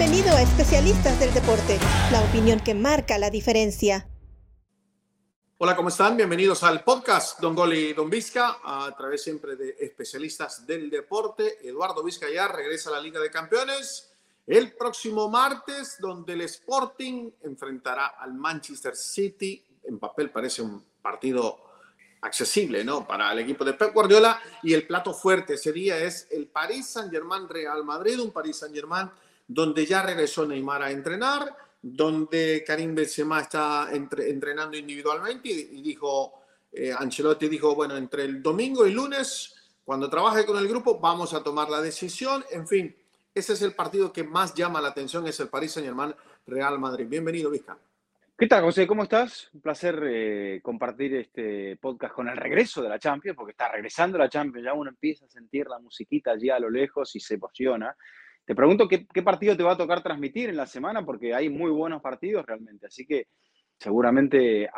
Bienvenido a Especialistas del Deporte, la opinión que marca la diferencia. Hola, ¿cómo están? Bienvenidos al podcast Don Goli y Don Vizca, a través siempre de especialistas del deporte. Eduardo Vizca ya regresa a la Liga de Campeones el próximo martes, donde el Sporting enfrentará al Manchester City. En papel parece un partido accesible, ¿no? Para el equipo de Pep Guardiola. Y el plato fuerte ese día es el Paris Saint-Germain Real Madrid, un Paris Saint-Germain donde ya regresó Neymar a entrenar, donde Karim Benzema está entrenando individualmente y, dijo, eh, Ancelotti dijo, bueno, entre el domingo y lunes, cuando trabaje con el grupo, vamos a tomar la decisión. En fin, ese es el partido que más llama la atención, es el Paris Saint-Germain Real Madrid. Bienvenido, Vizca. ¿Qué tal, José? ¿Cómo estás? Un placer eh, compartir este podcast con el regreso de la Champions, porque está regresando la Champions, ya uno empieza a sentir la musiquita allí a lo lejos y se emociona. Te pregunto qué, partido te va a tocar transmitir en la semana, porque hay muy buenos partidos realmente, así que seguramente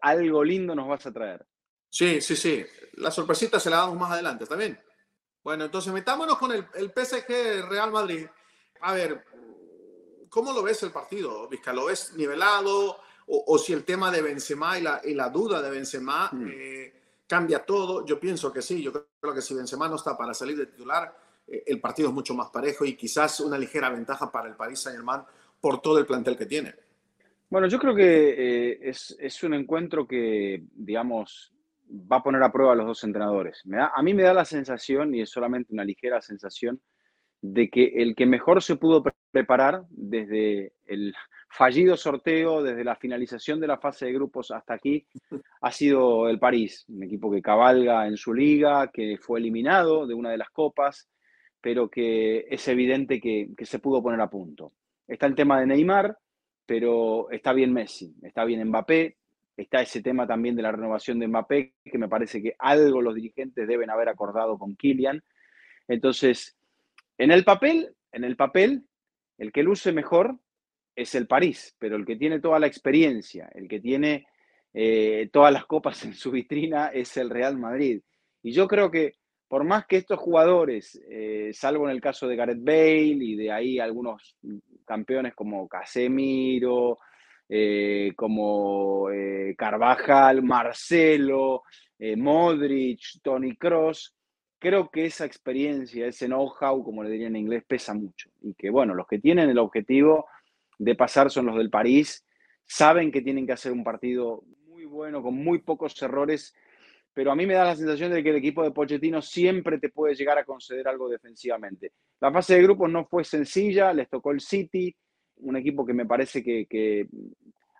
algo lindo nos vas a traer. Sí, sí, sí. La sorpresita se la damos más adelante, ¿está bien? Bueno, entonces metámonos con el, el PSG Real Madrid. A ver, ¿cómo lo ves el partido, Vizca? ¿Lo ves nivelado? O, si el tema de Benzema y la, y la duda de Benzema hmm. eh, cambia todo. Yo pienso que sí. Yo creo que si Benzema no está para salir de titular, el partido es mucho más parejo y quizás una ligera ventaja para el Paris Saint-Germain por todo el plantel que tiene. Bueno, yo creo que eh, es, es, un encuentro que, digamos, va a poner a prueba a los dos entrenadores. Me da, a mí me da la sensación, y es solamente una ligera sensación, de que el que mejor se pudo preparar desde el fallido sorteo, desde la finalización de la fase de grupos hasta aquí, ha sido el París, un equipo que cabalga en su liga, que fue eliminado de una de las copas, pero que es evidente que, se pudo poner a punto. Está el tema de Neymar, pero está bien Messi, está bien Mbappé, está ese tema también de la renovación de Mbappé, que me parece que algo los dirigentes deben haber acordado con Kylian. Entonces, en el papel, en el papel, el que luce mejor es el París, pero el que tiene toda la experiencia, el que tiene eh, todas las copas en su vitrina es el Real Madrid. Y yo creo que por más que estos jugadores, eh, salvo en el caso de Gareth Bale y de ahí algunos campeones como Casemiro, eh, como Carvajal, Marcelo, Modric, Tony Cross, creo que esa experiencia, ese know-how, como le diría en inglés, pesa mucho. Y que, bueno, los que tienen el objetivo de pasar son los del París, saben que tienen que hacer un partido muy bueno, con muy pocos errores, pero a mí me da la sensación de que el equipo de Pochettino siempre te puede llegar a conceder algo defensivamente. La fase de grupos no fue sencilla, les tocó el City, un equipo que me parece que,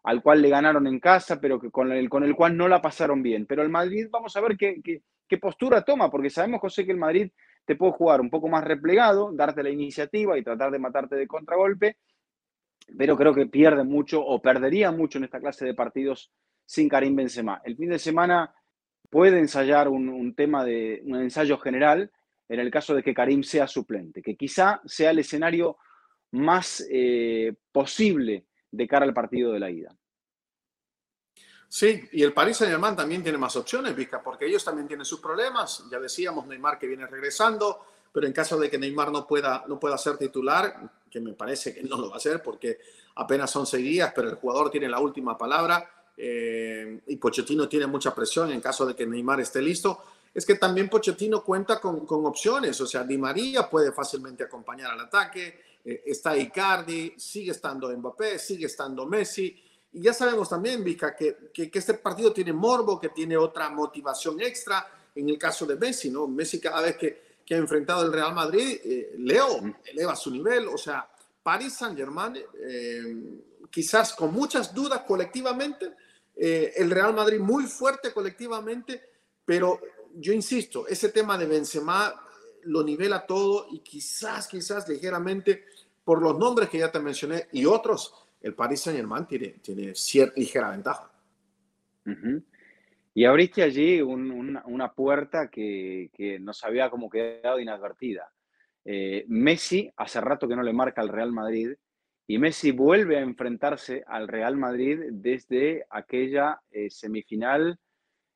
al cual le ganaron en casa, pero que con el, con el cual no la pasaron bien. Pero el Madrid, vamos a ver qué, qué postura toma, porque sabemos, José, que el Madrid te puede jugar un poco más replegado, darte la iniciativa y tratar de matarte de contragolpe, pero creo que pierde mucho o perdería mucho en esta clase de partidos sin Karim Benzema. El fin de semana puede ensayar un, tema de un ensayo general en el caso de que Karim sea suplente, que quizá sea el escenario más eh, posible de cara al partido de la ida. Sí, y el Paris Saint-Germain también tiene más opciones, Vizca, porque ellos también tienen sus problemas. Ya decíamos, Neymar que viene regresando, pero en caso de que Neymar no pueda, no pueda ser titular, que me parece que no lo va a hacer porque apenas son seis días, pero el jugador tiene la última palabra eh, y Pochettino tiene mucha presión en caso de que Neymar esté listo. Es que también Pochettino cuenta con, con opciones, o sea, Di María puede fácilmente acompañar al ataque, eh, está Icardi, sigue estando Mbappé, sigue estando Messi y ya sabemos también, Vika, que, que, este partido tiene morbo, que tiene otra motivación extra. En el caso de Messi, ¿no? Messi cada vez que, que ha enfrentado el Real Madrid, eh, Leo eleva su nivel. O sea, Paris Saint-Germain, eh, quizás con muchas dudas colectivamente, eh, el Real Madrid muy fuerte colectivamente, pero yo insisto, ese tema de Benzema lo nivela todo y quizás, quizás ligeramente por los nombres que ya te mencioné y otros, el Paris Saint Germain tiene, tiene cierta ligera ventaja. Y abriste allí una, puerta que, que, nos había como quedado inadvertida. Eh, Messi hace rato que no le marca al Real Madrid y Messi vuelve a enfrentarse al Real Madrid desde aquella eh, semifinal,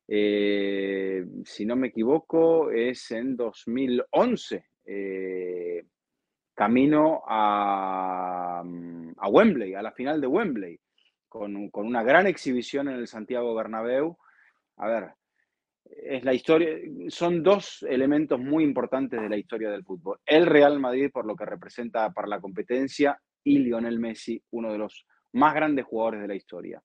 eh, si no me equivoco, es en 2011. camino a, a, Wembley, a la final de Wembley, con, con, una gran exhibición en el Santiago Bernabéu. A ver, es la historia, son dos elementos muy importantes de la historia del fútbol. El Real Madrid por lo que representa para la competencia y Lionel Messi, uno de los más grandes jugadores de la historia.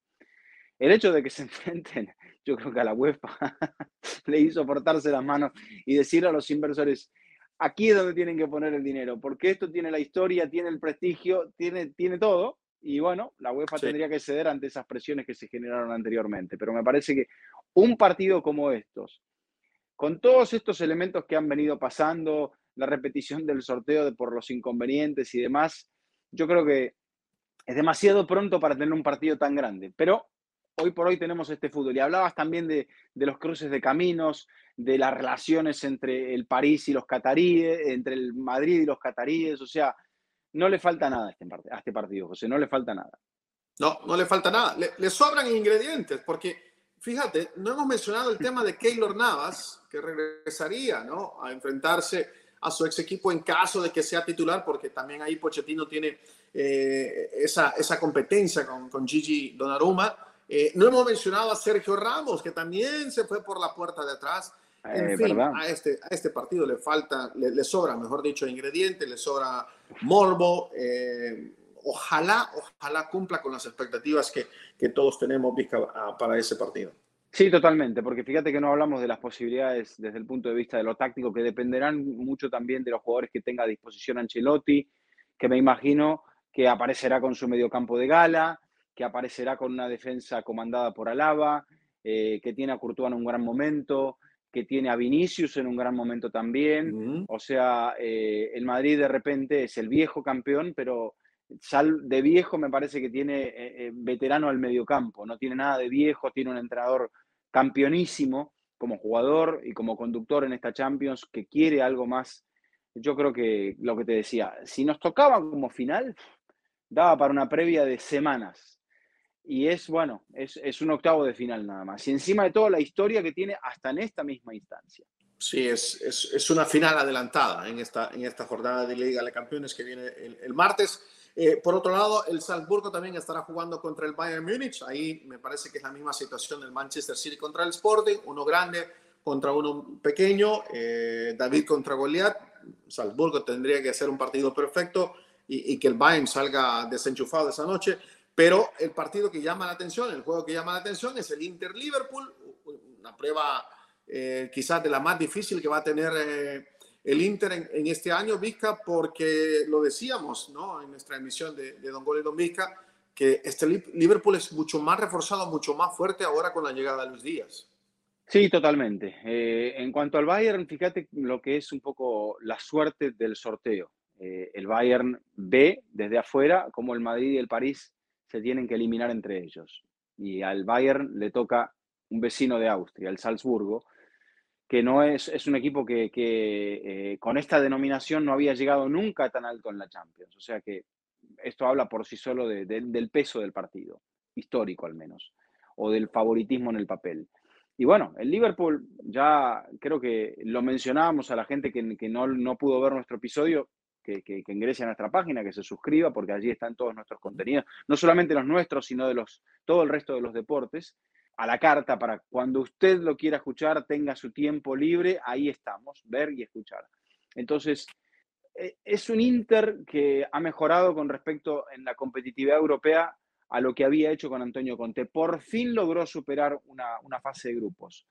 El hecho de que se enfrenten, yo creo que a la UEFA le hizo portarse las manos y decirle a los inversores, aquí es donde tienen que poner el dinero, porque esto tiene la historia, tiene el prestigio, tiene, tiene todo, y bueno, la UEFA tendría que ceder ante esas presiones que se generaron anteriormente. Pero me parece que un partido como estos, con todos estos elementos que han venido pasando, la repetición del sorteo de por los inconvenientes y demás, yo creo que es demasiado pronto para tener un partido tan grande. Pero hoy por hoy tenemos este fútbol. Y hablabas también de, los cruces de caminos, de las relaciones entre el París y los cataríes, entre el Madrid y los cataríes. O sea, no le falta nada a este, este partido, José, no le falta nada. No, no le falta nada. Le, sobran ingredientes, porque fíjate, no hemos mencionado el tema de Keylor Navas, que regresaría ¿no? a enfrentarse a su ex equipo en caso de que sea titular, porque también ahí Pochettino tiene eh, esa, esa competencia con, con Gigi Donnarumma. Eh, no hemos mencionado a Sergio Ramos, que también se fue por la puerta de atrás. En eh, fin, a este, a este partido le falta, le, sobra, mejor dicho, ingredientes, le sobra morbo. Eh, ojalá, ojalá cumpla con las expectativas que, que todos tenemos para ese partido. Sí, totalmente, porque fíjate que no hablamos de las posibilidades desde el punto de vista de lo táctico, que dependerán mucho también de los jugadores que tenga a disposición Ancelotti, que me imagino que aparecerá con su mediocampo de gala, que aparecerá con una defensa comandada por Alaba, eh, que tiene a Courtois en un gran momento, que tiene a Vinicius en un gran momento también. O sea, eh, el Madrid de repente es el viejo campeón, pero sal de viejo me parece que tiene eh, veterano al mediocampo, no tiene nada de viejo, tiene un entrenador campeonísimo como jugador y como conductor en esta Champions que quiere algo más. Yo creo que lo que te decía, si nos tocaba como final, daba para una previa de semanas, y es, bueno, es, un octavo de final nada más. Y encima de todo la historia que tiene hasta en esta misma instancia. Sí, es, es, una final adelantada en esta, en esta jornada de Liga de Campeones que viene el, martes. Eh, por otro lado, el Salzburgo también estará jugando contra el Bayern Múnich. Ahí me parece que es la misma situación del Manchester City contra el Sporting. Uno grande contra uno pequeño. Eh, David contra Goliat. Salzburgo tendría que hacer un partido perfecto y, y que el Bayern salga desenchufado de esa noche. Pero el partido que llama la atención, el juego que llama la atención es el Inter-Liverpool, una prueba eh, quizás de la más difícil que va a tener eh, el Inter en, este año, Vizca, porque lo decíamos ¿no? en nuestra emisión de, Don Gol y Don Vizca, que este Liverpool es mucho más reforzado, mucho más fuerte ahora con la llegada de Luis Díaz. Sí, totalmente. Eh, en cuanto al Bayern, fíjate lo que es un poco la suerte del sorteo. el Bayern ve desde afuera como el Madrid y el París se tienen que eliminar entre ellos. Y al Bayern le toca un vecino de Austria, el Salzburgo, que no es, es un equipo que, eh, con esta denominación no había llegado nunca tan alto en la Champions. O sea que esto habla por sí solo del peso del partido, histórico al menos, o del favoritismo en el papel. Y bueno, el Liverpool, ya creo que lo mencionábamos a la gente que, que no, no pudo ver nuestro episodio, que, ingrese a nuestra página, que se suscriba, porque allí están todos nuestros contenidos, no solamente los nuestros, sino de los, todo el resto de los deportes, a la carta para cuando usted lo quiera escuchar, tenga su tiempo libre, ahí estamos, ver y escuchar. Entonces, e, es un Inter que ha mejorado con respecto en la competitividad europea a lo que había hecho con Antonio Conte. Por fin logró superar una, fase de grupos.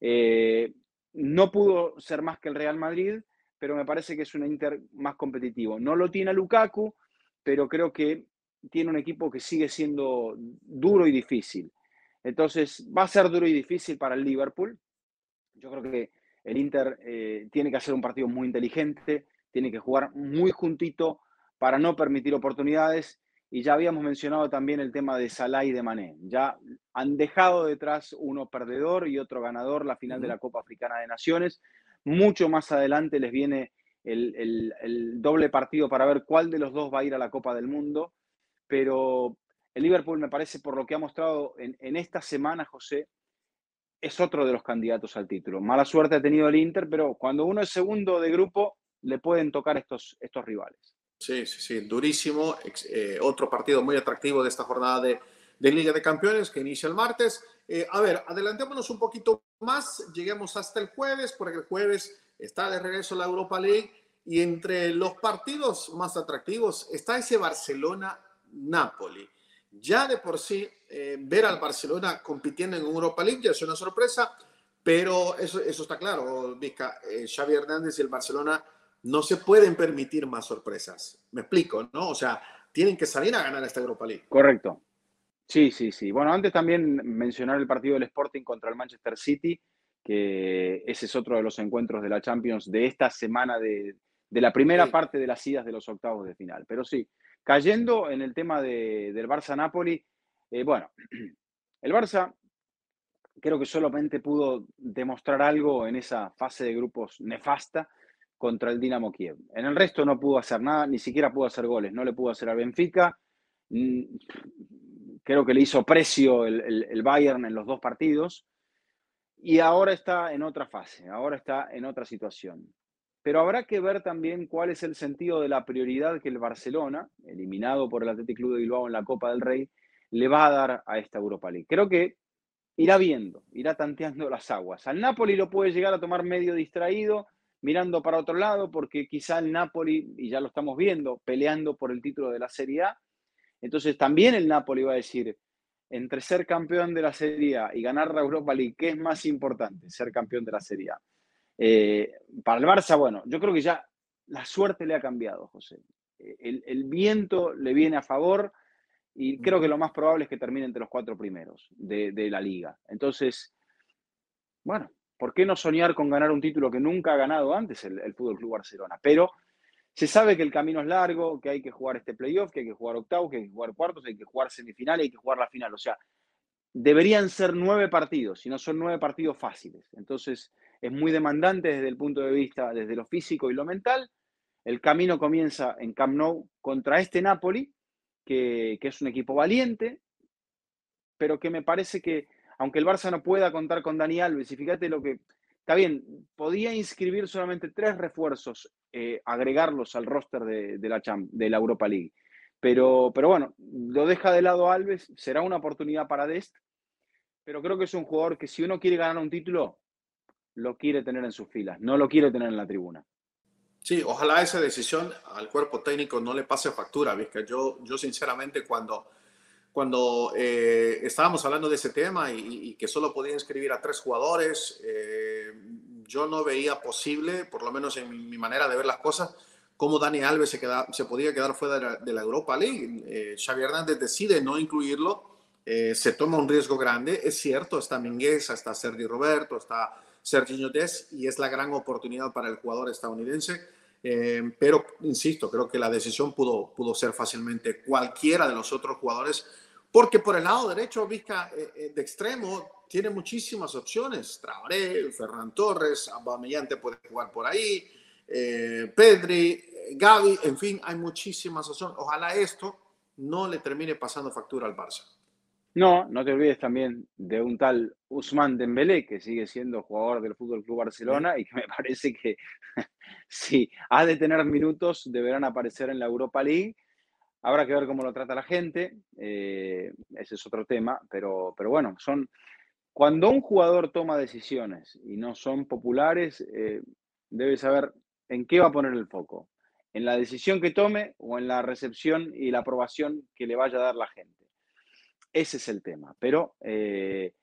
Eh, no pudo ser más que el Real Madrid, pero me parece que es un Inter más competitivo. No lo tiene Lukaku, pero creo que tiene un equipo que sigue siendo duro y difícil. Entonces, va a ser duro y difícil para el Liverpool. Yo creo que el Inter eh, tiene que hacer un partido muy inteligente, tiene que jugar muy juntito para no permitir oportunidades. Y ya habíamos mencionado también el tema de Salah y de Mané. Ya han dejado detrás uno perdedor y otro ganador la final de la Copa Africana de Naciones. Mucho más adelante les viene el, doble partido para ver cuál de los dos va a ir a la Copa del Mundo. Pero el Liverpool me parece, por lo que ha mostrado en, esta semana, José, es otro de los candidatos al título. Mala suerte ha tenido el Inter, pero cuando uno es segundo de grupo, le pueden tocar estos, estos rivales. Sí, sí, sí, durísimo. Eh, otro partido muy atractivo de esta jornada de, de Liga de Campeones que inicia el martes. Eh, a ver, adelantémonos un poquito más, lleguemos hasta el jueves, porque el jueves está de regreso la Europa League y entre los partidos más atractivos está ese Barcelona-Napoli. Ya de por sí, eh, ver al Barcelona compitiendo en Europa League ya es una sorpresa, pero eso, eso está claro, Vizca. Xavi Hernández y el Barcelona no se pueden permitir más sorpresas. Me explico, ¿no? O sea, tienen que salir a ganar esta Europa League. Correcto. Sí, sí, sí. Bueno, antes también mencionar el partido del Sporting contra el Manchester City, que ese es otro de los encuentros de la Champions de esta semana de, la primera parte de las idas de los octavos de final. Pero sí, cayendo en el tema de, del Barça-Napoli, eh, bueno, el Barça creo que solamente pudo demostrar algo en esa fase de grupos nefasta contra el Dinamo Kiev. En el resto no pudo hacer nada, ni siquiera pudo hacer goles, no le pudo hacer al Benfica. Mm, creo que le hizo precio el, Bayern en los dos partidos. Y ahora está en otra fase, ahora está en otra situación. Pero habrá que ver también cuál es el sentido de la prioridad que el Barcelona, eliminado por el Athletic Club de Bilbao en la Copa del Rey, le va a dar a esta Europa League. Creo que irá viendo, irá tanteando las aguas. Al Napoli lo puede llegar a tomar medio distraído, mirando para otro lado, porque quizá el Napoli, y ya lo estamos viendo, peleando por el título de la Serie A. Entonces también el Napoli va a decir, entre ser campeón de la Serie A y ganar la Europa League, ¿qué es más importante? Ser campeón de la Serie A. Eh, para el Barça, bueno, yo creo que ya la suerte le ha cambiado, José. El, viento le viene a favor y creo que lo más probable es que termine entre los cuatro primeros de, de la liga. Entonces, bueno, ¿Por qué no soñar con ganar un título que nunca ha ganado antes el, el Fútbol Club Barcelona? Pero se sabe que el camino es largo, que hay que jugar este playoff, que hay que jugar octavo, que hay que jugar cuartos, hay que jugar semifinal, hay que jugar la final. O sea, deberían ser nueve partidos, si no son nueve partidos fáciles. Entonces, es muy demandante desde el punto de vista, desde lo físico y lo mental. El camino comienza en Camp Nou contra este Napoli, que, es un equipo valiente, pero que me parece que aunque el Barça no pueda contar con Dani Alves, y fíjate lo que, está bien, podía inscribir solamente tres refuerzos, eh, agregarlos al roster de, la de la Europa League. Pero, pero bueno, lo deja de lado Alves, será una oportunidad para Dest, pero creo que es un jugador que si uno quiere ganar un título, lo quiere tener en sus filas, no lo quiere tener en la tribuna. Sí, ojalá esa decisión al cuerpo técnico no le pase factura, Vizca. Yo, yo sinceramente cuando cuando eh, estábamos hablando de ese tema y, que solo podía inscribir a tres jugadores, eh, yo no veía posible, por lo menos en mi, manera de ver las cosas, cómo Dani Alves se, queda, se podía quedar fuera de la, Europa League. Eh, Xavi Hernández decide no incluirlo, se toma un riesgo grande, es cierto, está Mingueza, está Sergi Roberto, está Sergio Des y es la gran oportunidad para el jugador estadounidense. pero, insisto, creo que la decisión pudo, pudo ser fácilmente cualquiera de los otros jugadores porque por el lado derecho, Vizca eh, eh, de extremo tiene muchísimas opciones. Traoré, Ferran Torres, Aubameyang puede jugar por ahí, eh, Pedri, Gaby, en fin, hay muchísimas opciones. Ojalá esto no le termine pasando factura al Barça. No, no te olvides también de un tal Usman Dembélé, que sigue siendo jugador del Fútbol Club Barcelona y que me parece que si ha de tener minutos, deberán aparecer en la Europa League Habrá que ver cómo lo trata la gente, eh, ese es otro tema, pero, pero bueno, son, cuando un jugador toma decisiones y no son populares, eh, debe saber en qué va a poner el foco, en la decisión que tome o en la recepción y la aprobación que le vaya a dar la gente. Ese es el tema, pero eh,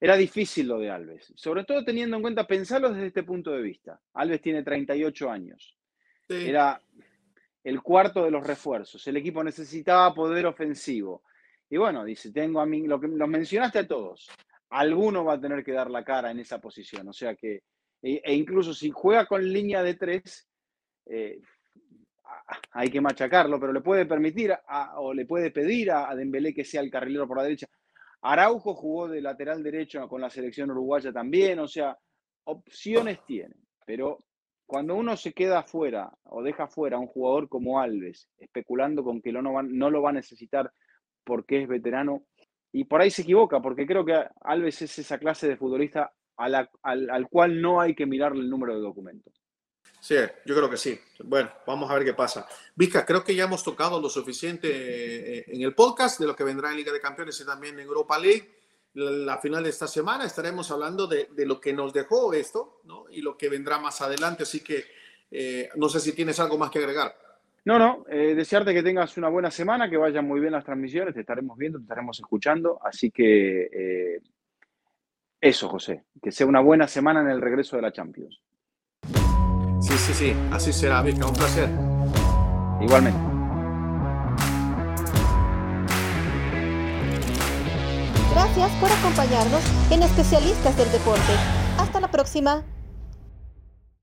era difícil lo de Alves, sobre todo teniendo en cuenta, pensarlo desde este punto de vista. Alves tiene 38 años. Era el cuarto de los refuerzos. El equipo necesitaba poder ofensivo. Y bueno, dice, tengo a mí, lo que los mencionaste a todos, alguno va a tener que dar la cara en esa posición. O sea que, e, e incluso si juega con línea de tres, eh, hay que machacarlo, pero le puede permitir o le puede pedir a, a Dembélé que sea el carrilero por la derecha. Araujo jugó de lateral derecho con la selección uruguaya también, o sea, opciones tiene, pero cuando uno se queda fuera o deja fuera a un jugador como Alves, especulando con que no, no lo va a necesitar porque es veterano, y por ahí se equivoca, porque creo que Alves es esa clase de futbolista al, cual no hay que mirarle el número de documentos. Sí, yo creo que sí. Bueno, vamos a ver qué pasa. Vizca, creo que ya hemos tocado lo suficiente eh, en el podcast de lo que vendrá en Liga de Campeones y también en Europa League. La final de esta semana estaremos hablando de, de lo que nos dejó esto ¿no? y lo que vendrá más adelante. Así que eh, no sé si tienes algo más que agregar. No, no, eh, desearte que tengas una buena semana, que vayan muy bien las transmisiones, te estaremos viendo, te estaremos escuchando. Así que eh, eso, José, que sea una buena semana en el regreso de la Champions. Sí, sí, sí, así será, Vizca, un placer. Igualmente. Gracias por acompañarnos en Especialistas del Deporte. Hasta la próxima.